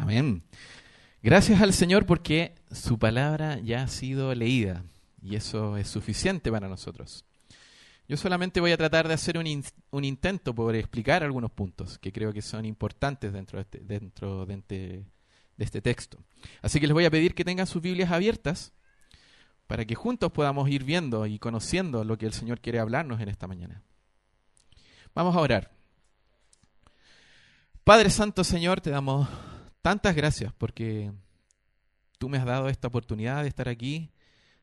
Amén. Gracias al Señor porque su palabra ya ha sido leída y eso es suficiente para nosotros. Yo solamente voy a tratar de hacer un, intento por explicar algunos puntos que creo que son importantes dentro, de este, dentro de este texto. Así que les voy a pedir que tengan sus Biblias abiertas para que juntos podamos ir viendo y conociendo lo que el Señor quiere hablarnos en esta mañana. Vamos a orar. Padre Santo Señor, te damos tantas gracias porque tú me has dado esta oportunidad de estar aquí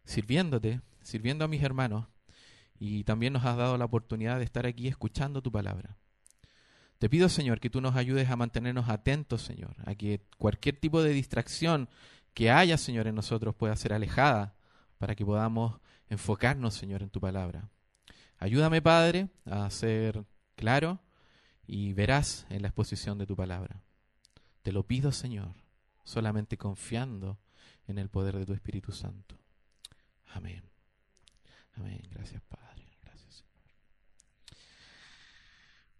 sirviéndote, sirviendo a mis hermanos y también nos has dado la oportunidad de estar aquí escuchando tu palabra. Te pido, Señor, que tú nos ayudes a mantenernos atentos, Señor, a que cualquier tipo de distracción que haya, Señor, en nosotros pueda ser alejada para que podamos enfocarnos, Señor, en tu palabra. Ayúdame, Padre, a ser claro y verás en la exposición de tu palabra. Te lo pido, Señor, solamente confiando en el poder de tu Espíritu Santo. Amén. Amén. Gracias, Padre. Gracias.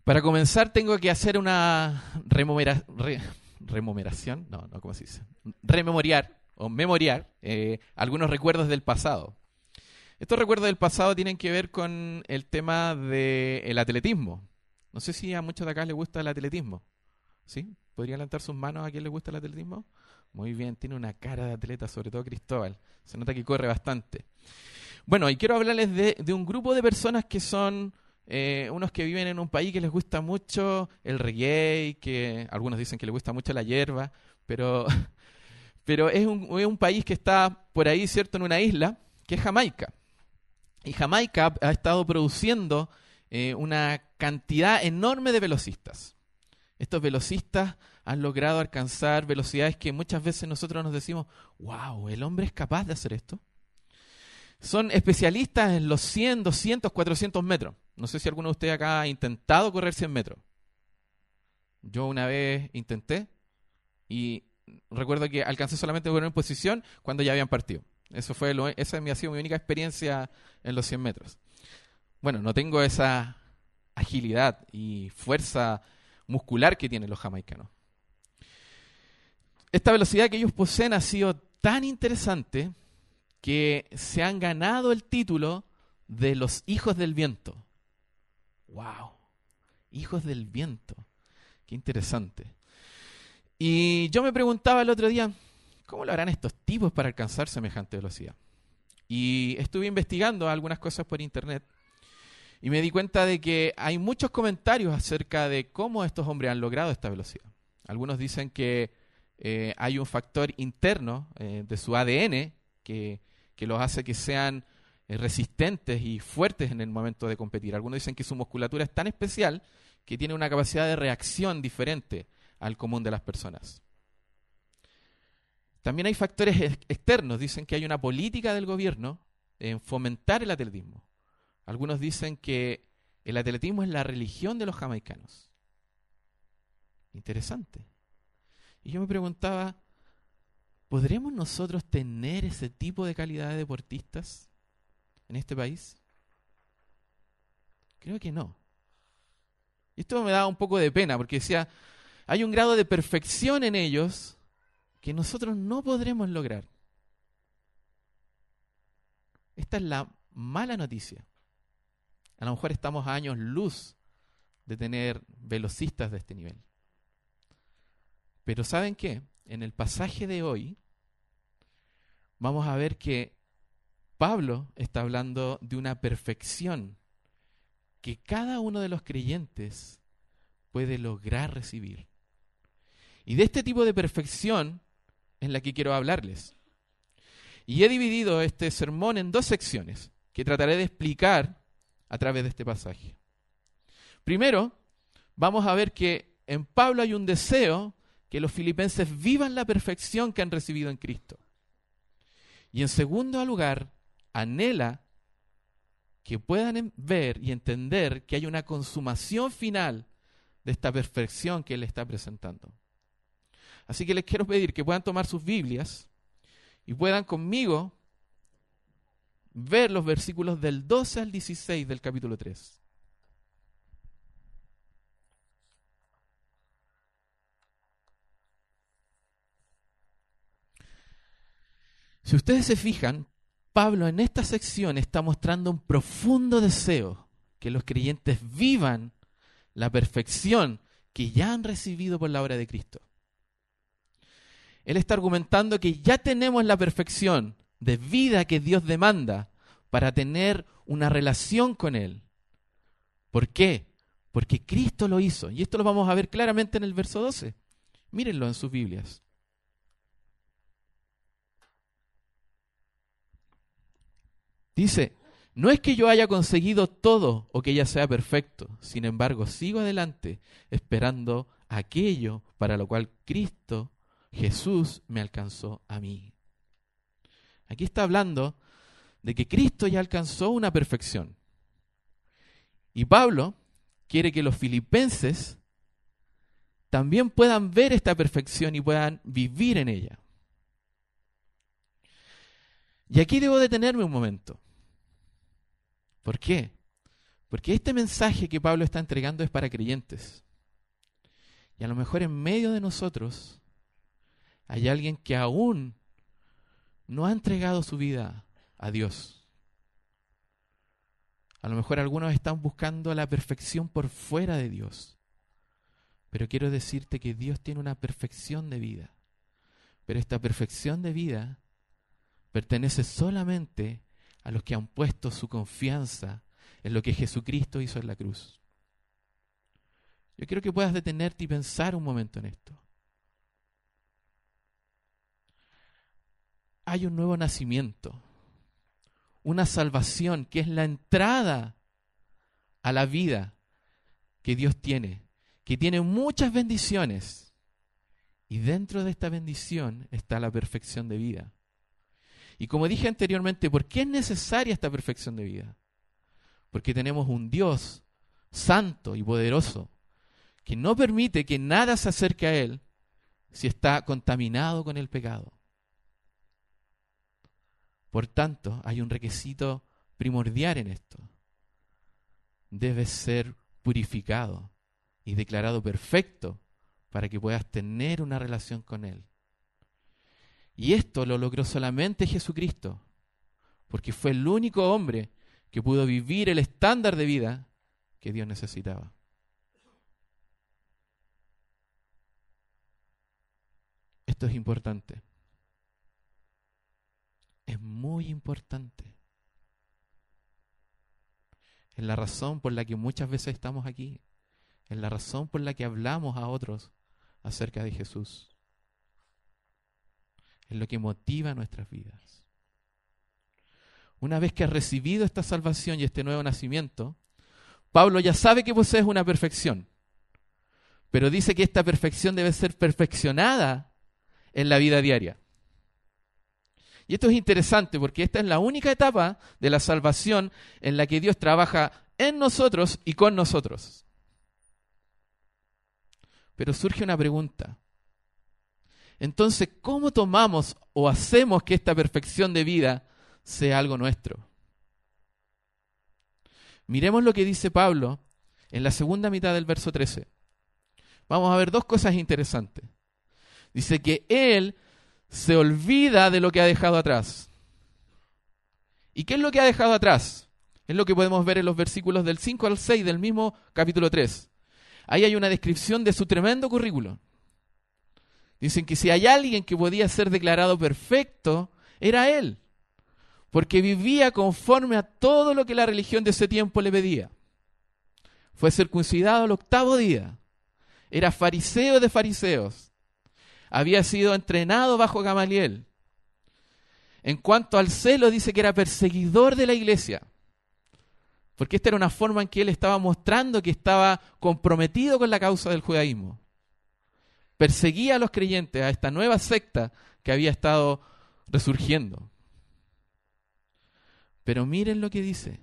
Para comenzar, tengo que hacer una remomeración. No, no, ¿cómo se dice? Rememoriar o memoriar eh, algunos recuerdos del pasado. Estos recuerdos del pasado tienen que ver con el tema del atletismo. No sé si a muchos de acá les gusta el atletismo. ¿Sí? ¿Podría levantar sus manos a quien le gusta el atletismo? Muy bien, tiene una cara de atleta, sobre todo Cristóbal. Se nota que corre bastante. Bueno, y quiero hablarles de, un grupo de personas que son eh, unos que viven en un país que les gusta mucho el reggae, que algunos dicen que les gusta mucho la hierba, pero, pero es, un, es un país que está por ahí, ¿cierto?, en una isla, que es Jamaica. Y Jamaica ha estado produciendo eh, una cantidad enorme de velocistas. Estos velocistas han logrado alcanzar velocidades que muchas veces nosotros nos decimos, wow, ¿el hombre es capaz de hacer esto? Son especialistas en los 100, 200, 400 metros. No sé si alguno de ustedes acá ha intentado correr 100 metros. Yo una vez intenté y recuerdo que alcancé solamente a en posición cuando ya habían partido. Eso fue lo, esa ha sido mi única experiencia en los 100 metros. Bueno, no tengo esa agilidad y fuerza muscular que tienen los jamaicanos. Esta velocidad que ellos poseen ha sido tan interesante que se han ganado el título de los hijos del viento. ¡Wow! Hijos del viento. Qué interesante. Y yo me preguntaba el otro día, ¿Cómo lo harán estos tipos para alcanzar semejante velocidad? Y estuve investigando algunas cosas por internet y me di cuenta de que hay muchos comentarios acerca de cómo estos hombres han logrado esta velocidad. Algunos dicen que eh, hay un factor interno eh, de su ADN que, los hace que sean eh, resistentes y fuertes en el momento de competir. Algunos dicen que su musculatura es tan especial que tiene una capacidad de reacción diferente al común de las personas. También hay factores externos. Dicen que hay una política del gobierno en fomentar el atletismo. Algunos dicen que el atletismo es la religión de los jamaicanos. Interesante. Y yo me preguntaba, ¿podremos nosotros tener ese tipo de calidad de deportistas en este país? Creo que no. Y esto me daba un poco de pena porque decía, hay un grado de perfección en ellos que nosotros no podremos lograr. Esta es la mala noticia. A lo mejor estamos a años luz de tener velocistas de este nivel. Pero ¿saben qué? En el pasaje de hoy vamos a ver que Pablo está hablando de una perfección que cada uno de los creyentes puede lograr recibir. Y de este tipo de perfección en la que quiero hablarles. Y he dividido este sermón en dos secciones que trataré de explicar a través de este pasaje. Primero, vamos a ver que en Pablo hay un deseo que los filipenses vivan la perfección que han recibido en Cristo. Y en segundo lugar, anhela que puedan ver y entender que hay una consumación final de esta perfección que Él está presentando. Así que les quiero pedir que puedan tomar sus Biblias y puedan conmigo ver los versículos del 12 al 16 del capítulo 3. Si ustedes se fijan, Pablo en esta sección está mostrando un profundo deseo que los creyentes vivan la perfección que ya han recibido por la obra de Cristo. Él está argumentando que ya tenemos la perfección, de vida que Dios demanda para tener una relación con Él. ¿Por qué? Porque Cristo lo hizo. Y esto lo vamos a ver claramente en el verso 12. Mírenlo en sus Biblias. Dice, no es que yo haya conseguido todo o que ya sea perfecto, sin embargo sigo adelante esperando aquello para lo cual Cristo, Jesús, me alcanzó a mí. Aquí está hablando de que Cristo ya alcanzó una perfección. Y Pablo quiere que los filipenses también puedan ver esta perfección y puedan vivir en ella. Y aquí debo detenerme un momento. ¿Por qué? Porque este mensaje que Pablo está entregando es para creyentes. Y a lo mejor en medio de nosotros hay alguien que aún no ha entregado su vida a Dios. A lo mejor algunos están buscando la perfección por fuera de Dios. Pero quiero decirte que Dios tiene una perfección de vida. Pero esta perfección de vida pertenece solamente a los que han puesto su confianza en lo que Jesucristo hizo en la cruz. Yo quiero que puedas detenerte y pensar un momento en esto. Hay un nuevo nacimiento, una salvación que es la entrada a la vida que Dios tiene, que tiene muchas bendiciones. Y dentro de esta bendición está la perfección de vida. Y como dije anteriormente, ¿por qué es necesaria esta perfección de vida? Porque tenemos un Dios santo y poderoso que no permite que nada se acerque a Él si está contaminado con el pecado. Por tanto, hay un requisito primordial en esto. Debe ser purificado y declarado perfecto para que puedas tener una relación con Él. Y esto lo logró solamente Jesucristo, porque fue el único hombre que pudo vivir el estándar de vida que Dios necesitaba. Esto es importante. Es muy importante. Es la razón por la que muchas veces estamos aquí. Es la razón por la que hablamos a otros acerca de Jesús es lo que motiva nuestras vidas. Una vez que has recibido esta salvación y este nuevo nacimiento, Pablo ya sabe que posees una perfección, pero dice que esta perfección debe ser perfeccionada en la vida diaria. Y esto es interesante porque esta es la única etapa de la salvación en la que Dios trabaja en nosotros y con nosotros. Pero surge una pregunta. Entonces, ¿cómo tomamos o hacemos que esta perfección de vida sea algo nuestro? Miremos lo que dice Pablo en la segunda mitad del verso 13. Vamos a ver dos cosas interesantes. Dice que Él se olvida de lo que ha dejado atrás. ¿Y qué es lo que ha dejado atrás? Es lo que podemos ver en los versículos del 5 al 6 del mismo capítulo 3. Ahí hay una descripción de su tremendo currículo. Dicen que si hay alguien que podía ser declarado perfecto, era él, porque vivía conforme a todo lo que la religión de ese tiempo le pedía. Fue circuncidado al octavo día, era fariseo de fariseos, había sido entrenado bajo Gamaliel. En cuanto al celo, dice que era perseguidor de la iglesia, porque esta era una forma en que él estaba mostrando que estaba comprometido con la causa del judaísmo perseguía a los creyentes, a esta nueva secta que había estado resurgiendo. Pero miren lo que dice.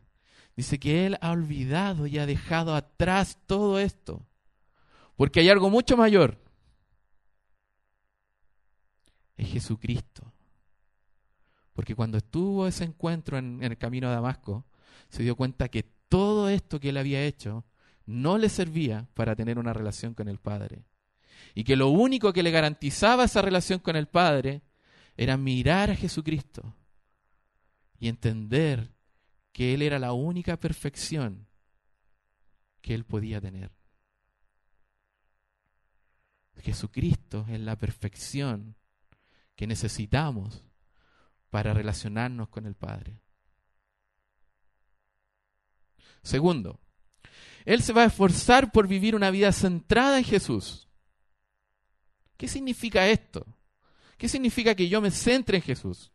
Dice que Él ha olvidado y ha dejado atrás todo esto. Porque hay algo mucho mayor. Es Jesucristo. Porque cuando estuvo ese encuentro en, el camino a Damasco, se dio cuenta que todo esto que él había hecho no le servía para tener una relación con el Padre y que lo único que le garantizaba esa relación con el Padre era mirar a Jesucristo y entender que Él era la única perfección que Él podía tener. Jesucristo es la perfección que necesitamos para relacionarnos con el Padre. Segundo, Él se va a esforzar por vivir una vida centrada en Jesús. ¿Qué significa esto? ¿Qué significa que yo me centre en Jesús?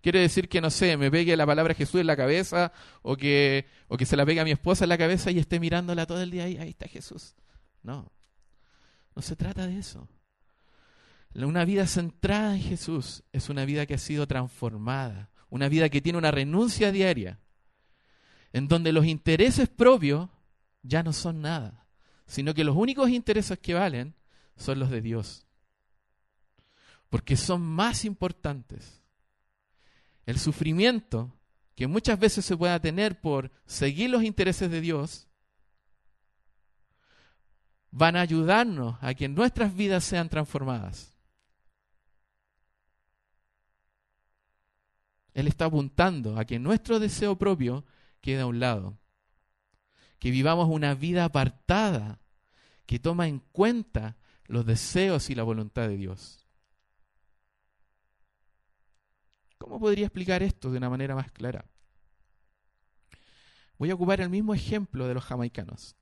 Quiere decir que, no sé, me pegue la palabra Jesús en la cabeza o que, o que se la pegue a mi esposa en la cabeza y esté mirándola todo el día y ahí está Jesús. No, no se trata de eso. Una vida centrada en Jesús es una vida que ha sido transformada, una vida que tiene una renuncia diaria, en donde los intereses propios ya no son nada, sino que los únicos intereses que valen son los de Dios, porque son más importantes el sufrimiento que muchas veces se pueda tener por seguir los intereses de Dios, van a ayudarnos a que nuestras vidas sean transformadas. Él está apuntando a que nuestro deseo propio quede a un lado, que vivamos una vida apartada, que toma en cuenta los deseos y la voluntad de Dios. ¿Cómo podría explicar esto de una manera más clara? Voy a ocupar el mismo ejemplo de los jamaicanos.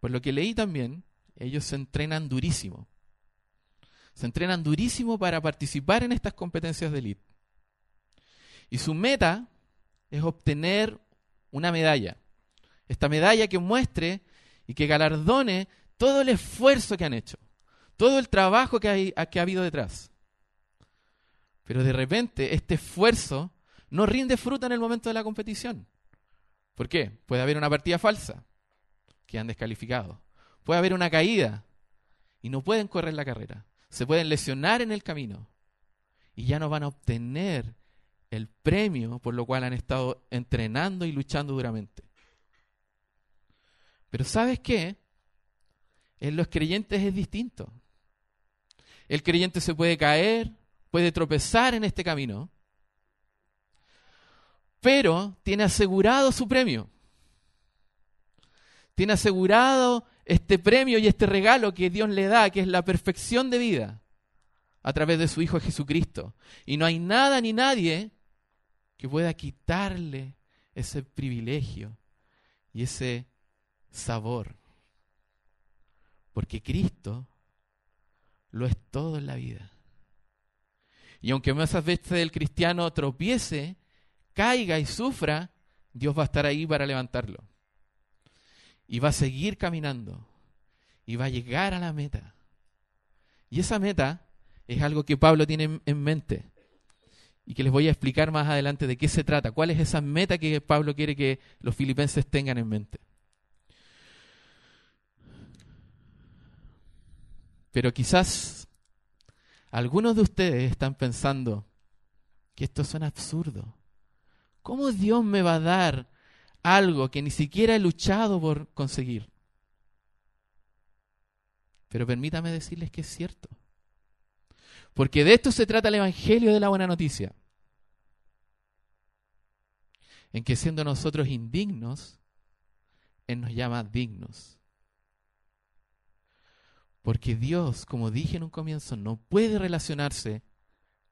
Por lo que leí también, ellos se entrenan durísimo. Se entrenan durísimo para participar en estas competencias de élite. Y su meta es obtener una medalla. Esta medalla que muestre y que galardone todo el esfuerzo que han hecho, todo el trabajo que, ha habido detrás. Pero de repente este esfuerzo no rinde fruta en el momento de la competición. ¿Por qué? Puede haber una partida falsa, que han descalificado. Puede haber una caída y no pueden correr la carrera. Se pueden lesionar en el camino y ya no van a obtener el premio por lo cual han estado entrenando y luchando duramente. Pero ¿sabes qué? En los creyentes es distinto. El creyente se puede caer, puede tropezar en este camino, pero tiene asegurado su premio. Tiene asegurado este premio y este regalo que Dios le da, que es la perfección de vida, a través de su Hijo Jesucristo. Y no hay nada ni nadie que pueda quitarle ese privilegio y ese sabor. Porque Cristo lo es todo en la vida. Y aunque muchas veces el cristiano tropiece, caiga y sufra, Dios va a estar ahí para levantarlo. Y va a seguir caminando. Y va a llegar a la meta. Y esa meta es algo que Pablo tiene en mente. Y que les voy a explicar más adelante de qué se trata. ¿Cuál es esa meta que Pablo quiere que los filipenses tengan en mente? Pero quizás algunos de ustedes están pensando que esto suena absurdo. ¿Cómo Dios me va a dar algo que ni siquiera he luchado por conseguir? Pero permítame decirles que es cierto. Porque de esto se trata el Evangelio de la Buena Noticia. En que siendo nosotros indignos, Él nos llama dignos. Porque Dios, como dije en un comienzo, no puede relacionarse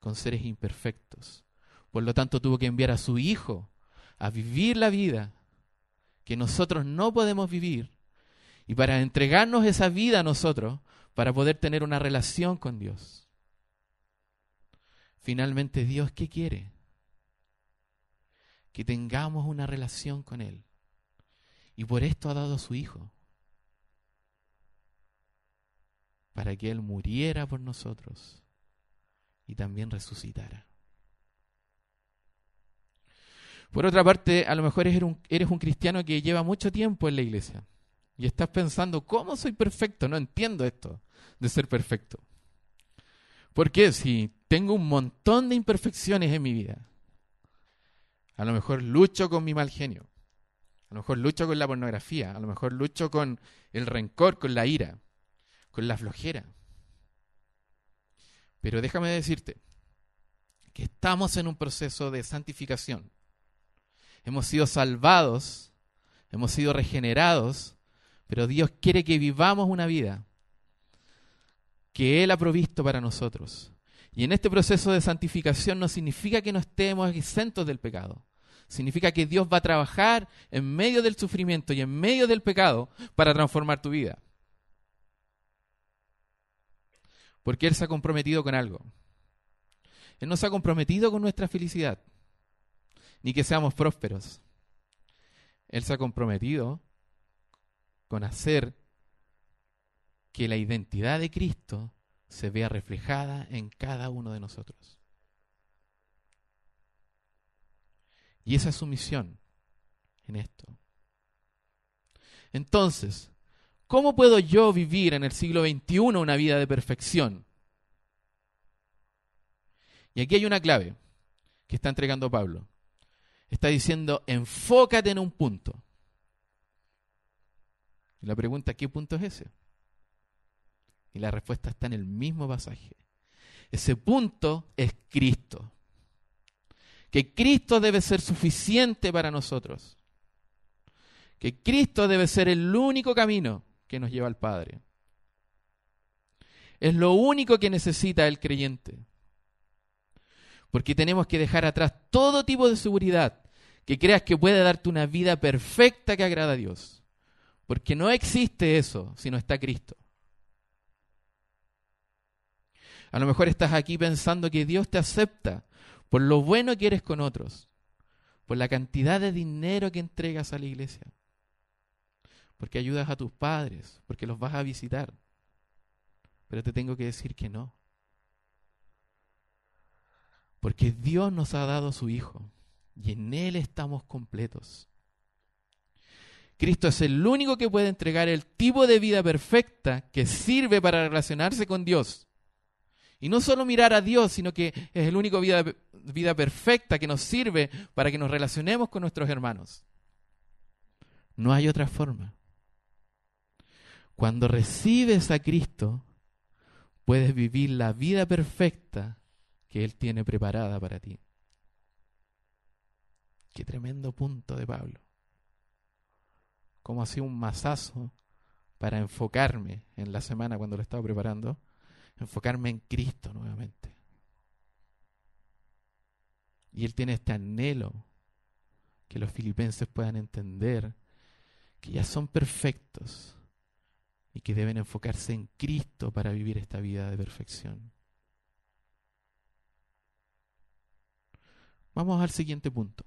con seres imperfectos. Por lo tanto, tuvo que enviar a su Hijo a vivir la vida que nosotros no podemos vivir y para entregarnos esa vida a nosotros para poder tener una relación con Dios. Finalmente, Dios, ¿qué quiere? Que tengamos una relación con Él. Y por esto ha dado a su Hijo para que Él muriera por nosotros y también resucitara. Por otra parte, a lo mejor eres un, cristiano que lleva mucho tiempo en la iglesia y estás pensando, ¿cómo soy perfecto? No entiendo esto de ser perfecto. ¿Por qué? Si tengo un montón de imperfecciones en mi vida, a lo mejor lucho con mi mal genio, a lo mejor lucho con la pornografía, a lo mejor lucho con el rencor, con la ira, con la flojera. Pero déjame decirte que estamos en un proceso de santificación. Hemos sido salvados, hemos sido regenerados, pero Dios quiere que vivamos una vida que Él ha provisto para nosotros. Y en este proceso de santificación no significa que no estemos exentos del pecado. Significa que Dios va a trabajar en medio del sufrimiento y en medio del pecado para transformar tu vida. Porque Él se ha comprometido con algo. Él no se ha comprometido con nuestra felicidad, ni que seamos prósperos. Él se ha comprometido con hacer que la identidad de Cristo se vea reflejada en cada uno de nosotros. Y esa es su misión en esto. Entonces, ¿cómo puedo yo vivir en el siglo XXI una vida de perfección? Y aquí hay una clave que está entregando Pablo. Está diciendo, enfócate en un punto. Y la pregunta, ¿qué punto es ese? Y la respuesta está en el mismo pasaje. Ese punto es Cristo. Que Cristo debe ser suficiente para nosotros. Que Cristo debe ser el único camino que nos lleva al Padre. Es lo único que necesita el creyente. Porque tenemos que dejar atrás todo tipo de seguridad que creas que puede darte una vida perfecta que agrada a Dios. Porque no existe eso si no está Cristo. A lo mejor estás aquí pensando que Dios te acepta por lo bueno que eres con otros, por la cantidad de dinero que entregas a la iglesia, porque ayudas a tus padres, porque los vas a visitar. Pero te tengo que decir que no. Porque Dios nos ha dado su Hijo y en Él estamos completos. Cristo es el único que puede entregar el tipo de vida perfecta que sirve para relacionarse con Dios. Y no solo mirar a Dios, sino que es el único vida, vida perfecta que nos sirve para que nos relacionemos con nuestros hermanos. No hay otra forma. Cuando recibes a Cristo, puedes vivir la vida perfecta que Él tiene preparada para ti. Qué tremendo punto de Pablo. Como hacía un masazo para enfocarme en la semana cuando lo estaba preparando, enfocarme en Cristo nuevamente. Y Él tiene este anhelo que los filipenses puedan entender que ya son perfectos y que deben enfocarse en Cristo para vivir esta vida de perfección. Vamos al siguiente punto,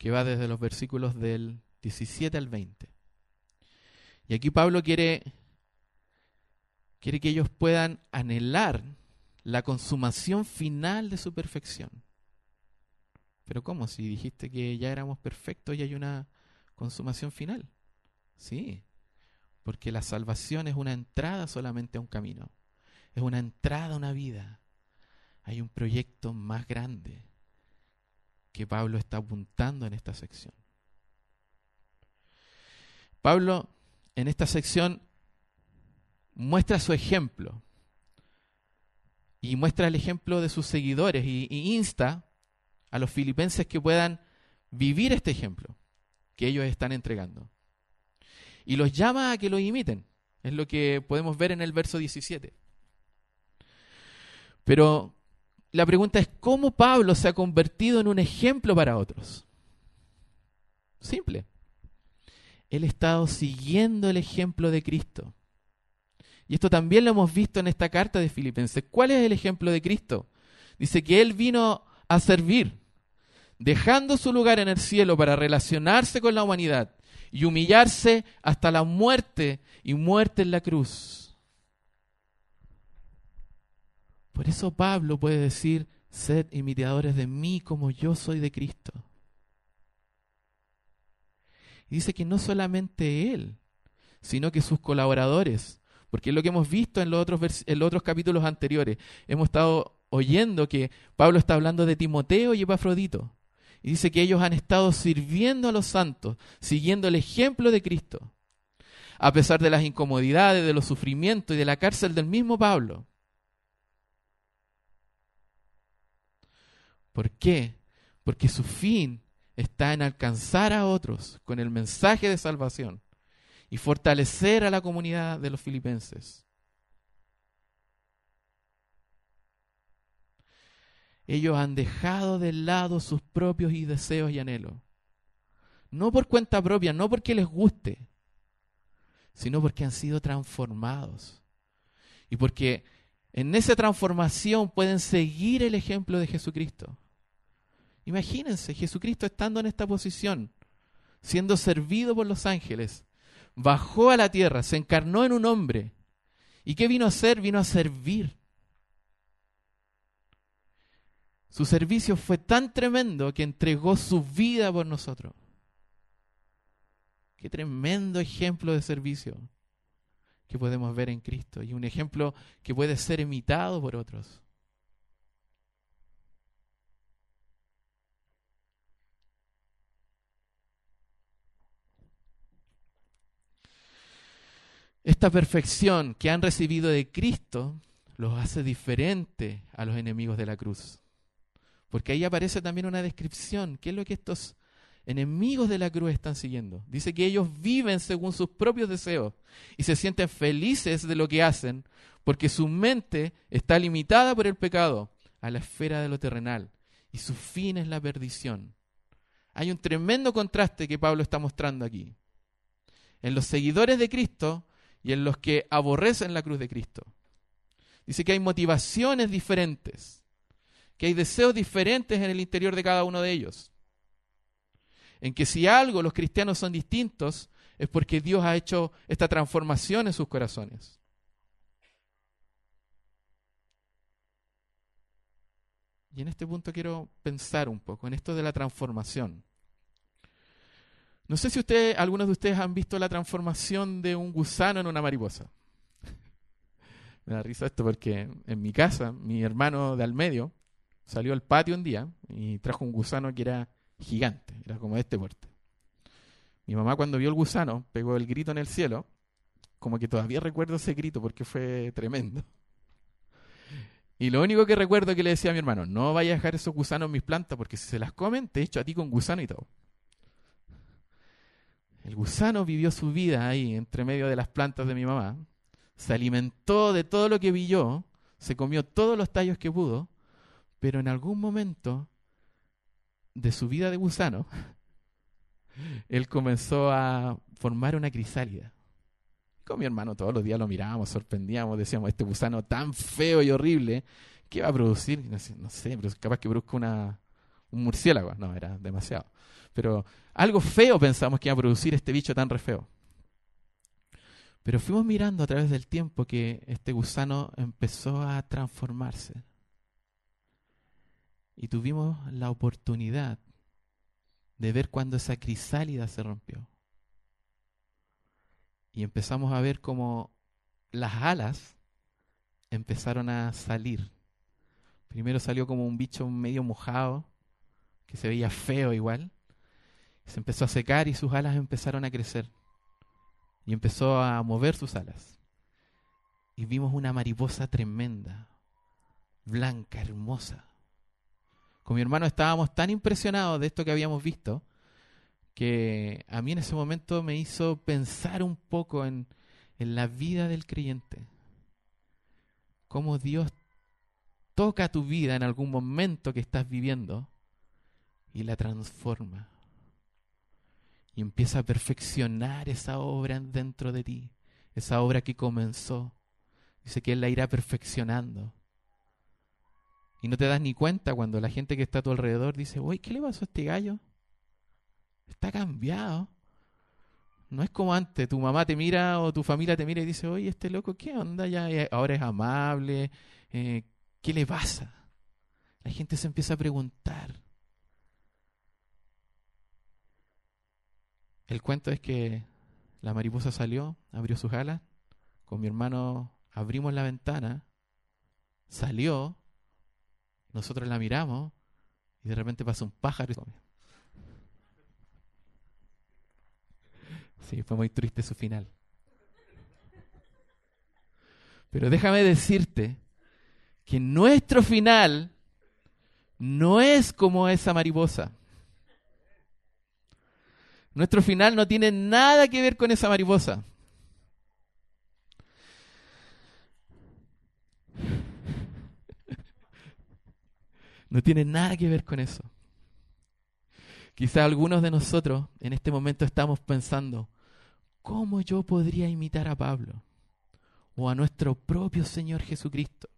que va desde los versículos del 17 al 20. Y aquí Pablo quiere, quiere que ellos puedan anhelar la consumación final de su perfección. Pero ¿cómo? Si dijiste que ya éramos perfectos y hay una consumación final. Sí, porque la salvación es una entrada solamente a un camino. Es una entrada a una vida hay un proyecto más grande que Pablo está apuntando en esta sección. Pablo en esta sección muestra su ejemplo y muestra el ejemplo de sus seguidores y, insta a los filipenses que puedan vivir este ejemplo que ellos están entregando. Y los llama a que lo imiten. Es lo que podemos ver en el verso 17. Pero la pregunta es cómo Pablo se ha convertido en un ejemplo para otros. Simple. Él ha estado siguiendo el ejemplo de Cristo. Y esto también lo hemos visto en esta carta de Filipenses. ¿Cuál es el ejemplo de Cristo? Dice que Él vino a servir, dejando su lugar en el cielo para relacionarse con la humanidad y humillarse hasta la muerte y muerte en la cruz Por eso Pablo puede decir, sed imitadores de mí como yo soy de Cristo. Y dice que no solamente él, sino que sus colaboradores, porque es lo que hemos visto en los otros, en los otros capítulos anteriores. Hemos estado oyendo que Pablo está hablando de Timoteo y Epafrodito. Y dice que ellos han estado sirviendo a los santos, siguiendo el ejemplo de Cristo. a pesar de las incomodidades, de los sufrimientos y de la cárcel del mismo Pablo. ¿Por qué? Porque su fin está en alcanzar a otros con el mensaje de salvación y fortalecer a la comunidad de los filipenses. Ellos han dejado de lado sus propios deseos y anhelos. No por cuenta propia, no porque les guste, sino porque han sido transformados. Y porque en esa transformación pueden seguir el ejemplo de Jesucristo. Imagínense, Jesucristo estando en esta posición, siendo servido por los ángeles, bajó a la tierra, se encarnó en un hombre. ¿Y qué vino a hacer? Vino a servir. Su servicio fue tan tremendo que entregó su vida por nosotros. Qué tremendo ejemplo de servicio que podemos ver en Cristo y un ejemplo que puede ser imitado por otros. Esta perfección que han recibido de Cristo los hace diferente a los enemigos de la cruz. Porque ahí aparece también una descripción. ¿Qué es lo que estos enemigos de la cruz están siguiendo? Dice que ellos viven según sus propios deseos y se sienten felices de lo que hacen porque su mente está limitada por el pecado a la esfera de lo terrenal y su fin es la perdición. Hay un tremendo contraste que Pablo está mostrando aquí. En los seguidores de Cristo y en los que aborrecen la cruz de Cristo. Dice que hay motivaciones diferentes que hay deseos diferentes en el interior de cada uno de ellos. En que si algo los cristianos son distintos es porque Dios ha hecho esta transformación en sus corazones. Y en este punto quiero pensar un poco en esto de la transformación. No sé si ustedes, algunos de ustedes han visto la transformación de un gusano en una mariposa. Me da risa esto porque en mi casa, mi hermano de al medio, salió al patio un día y trajo un gusano que era gigante, era como de este puerto. Mi mamá cuando vio el gusano pegó el grito en el cielo, como que todavía recuerdo ese grito porque fue tremendo. Y lo único que recuerdo que le decía a mi hermano, no vaya a dejar esos gusanos en mis plantas porque si se las comen te echo a ti con gusano y todo. El gusano vivió su vida ahí entre medio de las plantas de mi mamá, se alimentó de todo lo que vio, se comió todos los tallos que pudo pero en algún momento de su vida de gusano, él comenzó a formar una crisálida. Con mi hermano todos los días lo mirábamos, sorprendíamos, decíamos, este gusano tan feo y horrible, ¿qué va a producir? No sé, pero capaz que produzca una, un murciélago. No, era demasiado. Pero algo feo pensamos que iba a producir este bicho tan re feo. Pero fuimos mirando a través del tiempo que este gusano empezó a transformarse y tuvimos la oportunidad de ver cuando esa crisálida se rompió. Y empezamos a ver cómo las alas empezaron a salir. Primero salió como un bicho medio mojado, que se veía feo igual. Se empezó a secar y sus alas empezaron a crecer. Y empezó a mover sus alas. Y vimos una mariposa tremenda, blanca, hermosa con mi hermano estábamos tan impresionados de esto que habíamos visto que a mí en ese momento me hizo pensar un poco en, la vida del creyente. Cómo Dios toca tu vida en algún momento que estás viviendo y la transforma. Y empieza a perfeccionar esa obra dentro de ti, esa obra que comenzó. Dice que Él la irá perfeccionando. Y no te das ni cuenta cuando la gente que está a tu alrededor dice, uy, ¿qué le pasó a este gallo? Está cambiado. No es como antes, tu mamá te mira o tu familia te mira y dice, oye, este loco, ¿qué onda? Ya ahora es amable, eh, ¿qué le pasa? La gente se empieza a preguntar. El cuento es que la mariposa salió, abrió sus alas, con mi hermano abrimos la ventana, salió, nosotros la miramos y de repente pasa un pájaro. Y... Sí, fue muy triste su final. Pero déjame decirte que nuestro final no es como esa mariposa. Nuestro final no tiene nada que ver con esa mariposa. No tiene nada que ver con eso. Quizá algunos de nosotros en este momento estamos pensando, ¿cómo yo podría imitar a Pablo o a nuestro propio Señor Jesucristo?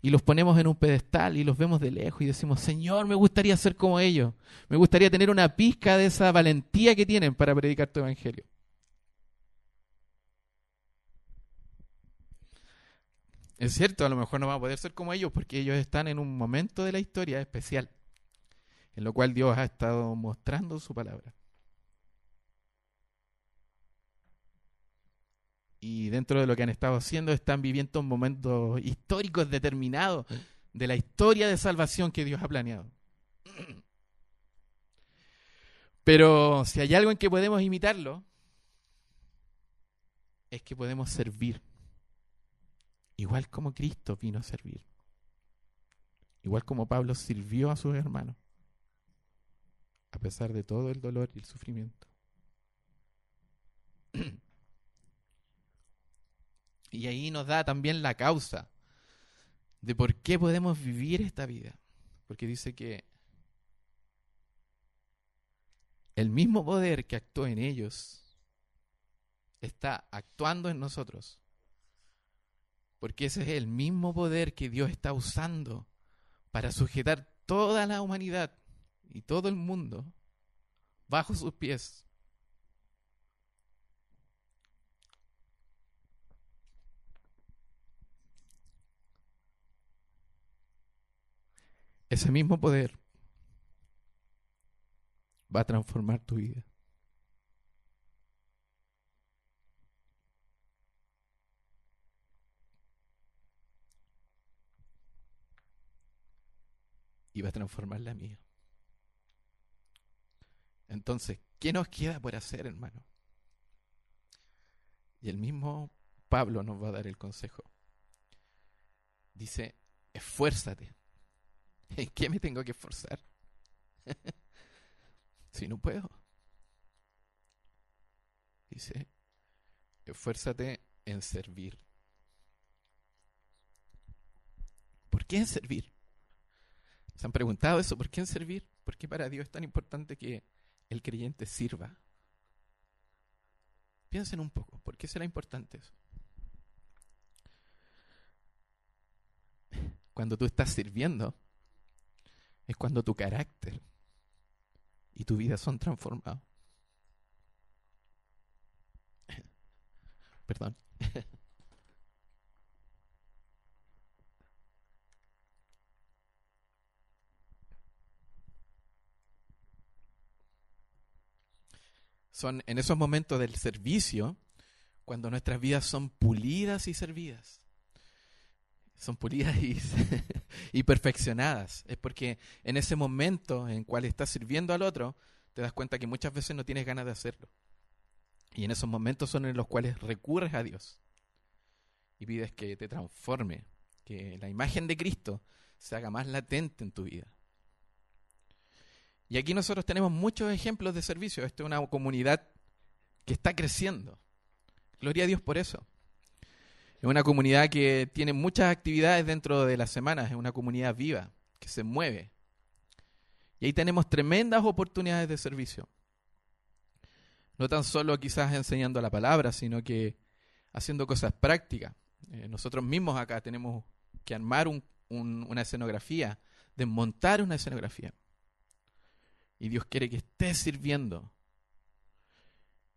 Y los ponemos en un pedestal y los vemos de lejos y decimos, Señor, me gustaría ser como ellos, me gustaría tener una pizca de esa valentía que tienen para predicar tu evangelio. Es cierto, a lo mejor no va a poder ser como ellos porque ellos están en un momento de la historia especial, en lo cual Dios ha estado mostrando su palabra. Y dentro de lo que han estado haciendo, están viviendo momentos históricos determinados de la historia de salvación que Dios ha planeado. Pero si hay algo en que podemos imitarlo, es que podemos servir igual como Cristo vino a servir, igual como Pablo sirvió a sus hermanos, a pesar de todo el dolor y el sufrimiento. Y ahí nos da también la causa de por qué podemos vivir esta vida. Porque dice que el mismo poder que actuó en ellos está actuando en nosotros. Porque ese es el mismo poder que Dios está usando para sujetar toda la humanidad y todo el mundo bajo sus pies. Ese mismo poder va a transformar tu vida. Y va a transformar la mía. Entonces, ¿qué nos queda por hacer, hermano? Y el mismo Pablo nos va a dar el consejo. Dice, esfuérzate. ¿En qué me tengo que esforzar? si no puedo. Dice, esfuérzate en servir. ¿Por qué en servir? ¿Se han preguntado eso? ¿Por qué en servir? ¿Por qué para Dios es tan importante que el creyente sirva? Piensen un poco, ¿por qué será importante eso? Cuando tú estás sirviendo, es cuando tu carácter y tu vida son transformados. Perdón. Son en esos momentos del servicio cuando nuestras vidas son pulidas y servidas. Son pulidas y, perfeccionadas. Es porque en ese momento en cual estás sirviendo al otro, te das cuenta que muchas veces no tienes ganas de hacerlo. Y en esos momentos son en los cuales recurres a Dios y pides que te transforme, que la imagen de Cristo se haga más latente en tu vida. Y aquí nosotros tenemos muchos ejemplos de servicio. Esta es una comunidad que está creciendo. Gloria a Dios por eso. Es una comunidad que tiene muchas actividades dentro de las semanas, es una comunidad viva, que se mueve. Y ahí tenemos tremendas oportunidades de servicio. No tan solo quizás enseñando la palabra, sino que haciendo cosas prácticas. Eh, nosotros mismos acá tenemos que armar una escenografía, desmontar una escenografía. Y Dios quiere que estés sirviendo.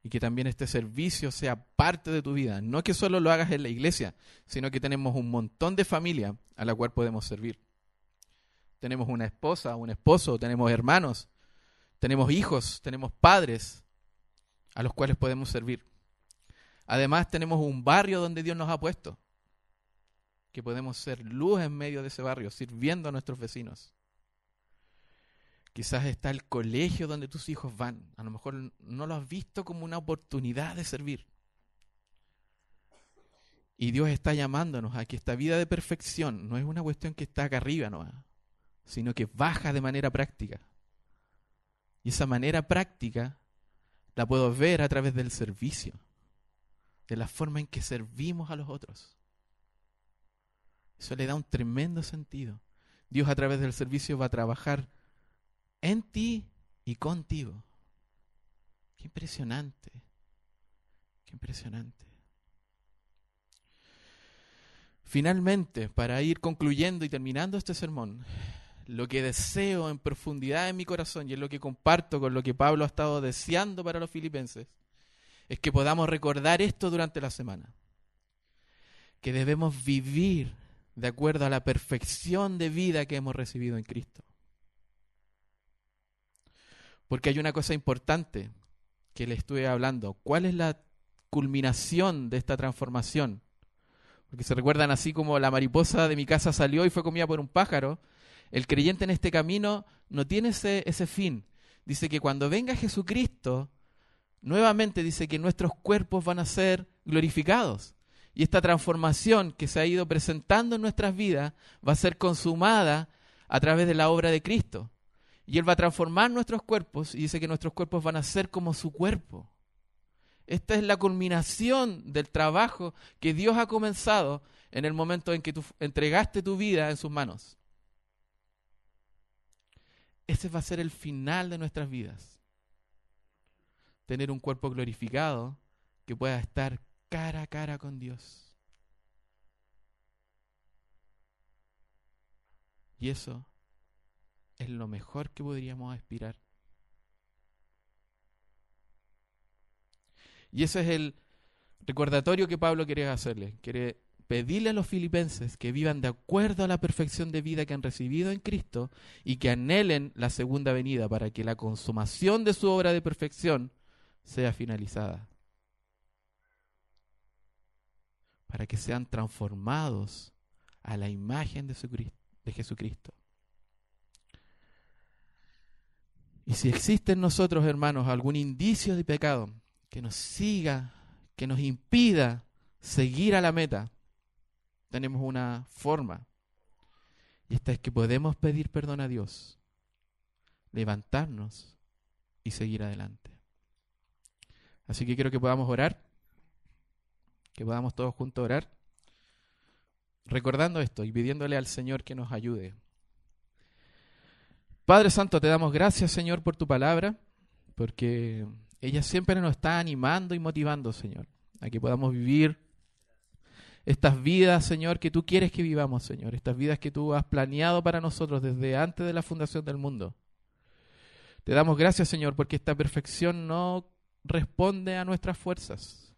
Y que también este servicio sea parte de tu vida. No que solo lo hagas en la iglesia, sino que tenemos un montón de familia a la cual podemos servir. Tenemos una esposa, un esposo, tenemos hermanos, tenemos hijos, tenemos padres a los cuales podemos servir. Además tenemos un barrio donde Dios nos ha puesto, que podemos ser luz en medio de ese barrio, sirviendo a nuestros vecinos. Quizás está el colegio donde tus hijos van. A lo mejor no lo has visto como una oportunidad de servir. Y Dios está llamándonos a que esta vida de perfección no es una cuestión que está acá arriba, no, sino que baja de manera práctica. Y esa manera práctica la puedo ver a través del servicio, de la forma en que servimos a los otros. Eso le da un tremendo sentido. Dios a través del servicio va a trabajar en ti y contigo. Qué impresionante. Qué impresionante. Finalmente, para ir concluyendo y terminando este sermón, lo que deseo en profundidad en mi corazón y es lo que comparto con lo que Pablo ha estado deseando para los filipenses, es que podamos recordar esto durante la semana. Que debemos vivir de acuerdo a la perfección de vida que hemos recibido en Cristo. Porque hay una cosa importante que le estuve hablando. ¿Cuál es la culminación de esta transformación? porque se recuerdan así como la mariposa de mi casa salió y fue comida por un pájaro, el creyente en este camino no tiene ese, ese fin. Dice que cuando venga Jesucristo, nuevamente dice que nuestros cuerpos van a ser glorificados. Y esta transformación que se ha ido presentando en nuestras vidas va a ser consumada a través de la obra de Cristo. Y Él va a transformar nuestros cuerpos y dice que nuestros cuerpos van a ser como su cuerpo. Esta es la culminación del trabajo que Dios ha comenzado en el momento en que tú entregaste tu vida en sus manos. Ese va a ser el final de nuestras vidas. Tener un cuerpo glorificado que pueda estar cara a cara con Dios. Y eso es lo mejor que podríamos aspirar. Y ese es el recordatorio que Pablo quiere hacerle. Quiere pedirle a los filipenses que vivan de acuerdo a la perfección de vida que han recibido en Cristo y que anhelen la segunda venida para que la consumación de su obra de perfección sea finalizada. Para que sean transformados a la imagen de, de Jesucristo. Y si existe en nosotros, hermanos, algún indicio de pecado, que nos siga, que nos impida seguir a la meta, tenemos una forma. Y esta es que podemos pedir perdón a Dios, levantarnos y seguir adelante. Así que quiero que podamos orar, que podamos todos juntos orar, recordando esto y pidiéndole al Señor que nos ayude. Padre Santo, te damos gracias, Señor, por tu palabra, porque ella siempre nos está animando y motivando, Señor, a que podamos vivir estas vidas, Señor, que tú quieres que vivamos, Señor, estas vidas que tú has planeado para nosotros desde antes de la fundación del mundo. Te damos gracias, Señor, porque esta perfección no responde a nuestras fuerzas,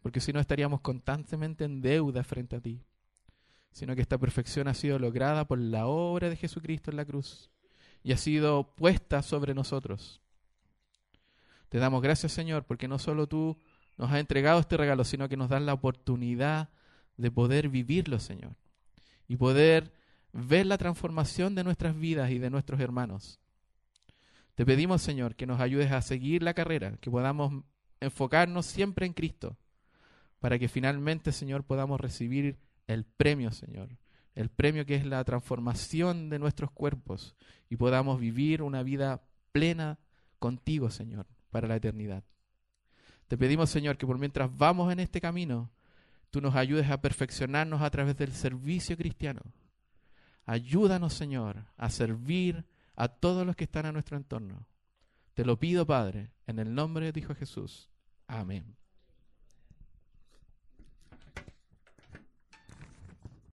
porque si no estaríamos constantemente en deuda frente a ti, sino que esta perfección ha sido lograda por la obra de Jesucristo en la cruz y ha sido puesta sobre nosotros. Te damos gracias, Señor, porque no solo tú nos has entregado este regalo, sino que nos das la oportunidad de poder vivirlo, Señor, y poder ver la transformación de nuestras vidas y de nuestros hermanos. Te pedimos, Señor, que nos ayudes a seguir la carrera, que podamos enfocarnos siempre en Cristo, para que finalmente, Señor, podamos recibir el premio, Señor, el premio que es la transformación de nuestros cuerpos y podamos vivir una vida plena contigo, Señor para la eternidad. Te pedimos, Señor, que por mientras vamos en este camino, tú nos ayudes a perfeccionarnos a través del servicio cristiano. Ayúdanos, Señor, a servir a todos los que están a nuestro entorno. Te lo pido, Padre, en el nombre de Hijo Jesús. Amén.